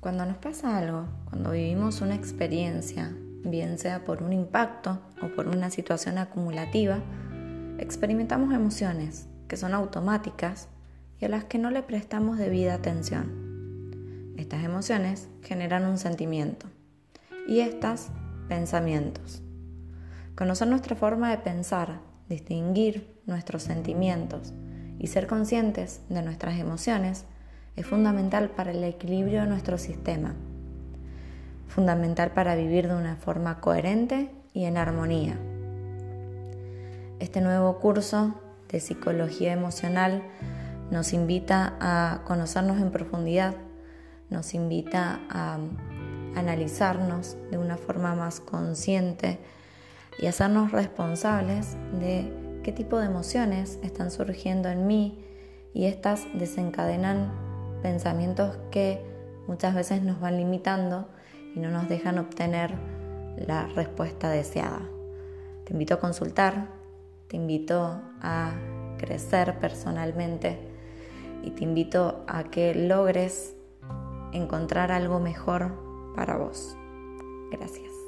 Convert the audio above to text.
Cuando nos pasa algo, cuando vivimos una experiencia, bien sea por un impacto o por una situación acumulativa, experimentamos emociones que son automáticas y a las que no le prestamos debida atención. Estas emociones generan un sentimiento y estas pensamientos. Conocer nuestra forma de pensar, distinguir nuestros sentimientos y ser conscientes de nuestras emociones es fundamental para el equilibrio de nuestro sistema, fundamental para vivir de una forma coherente y en armonía. Este nuevo curso de psicología emocional nos invita a conocernos en profundidad, nos invita a analizarnos de una forma más consciente y hacernos responsables de qué tipo de emociones están surgiendo en mí y estas desencadenan pensamientos que muchas veces nos van limitando y no nos dejan obtener la respuesta deseada. Te invito a consultar, te invito a crecer personalmente y te invito a que logres encontrar algo mejor para vos. Gracias.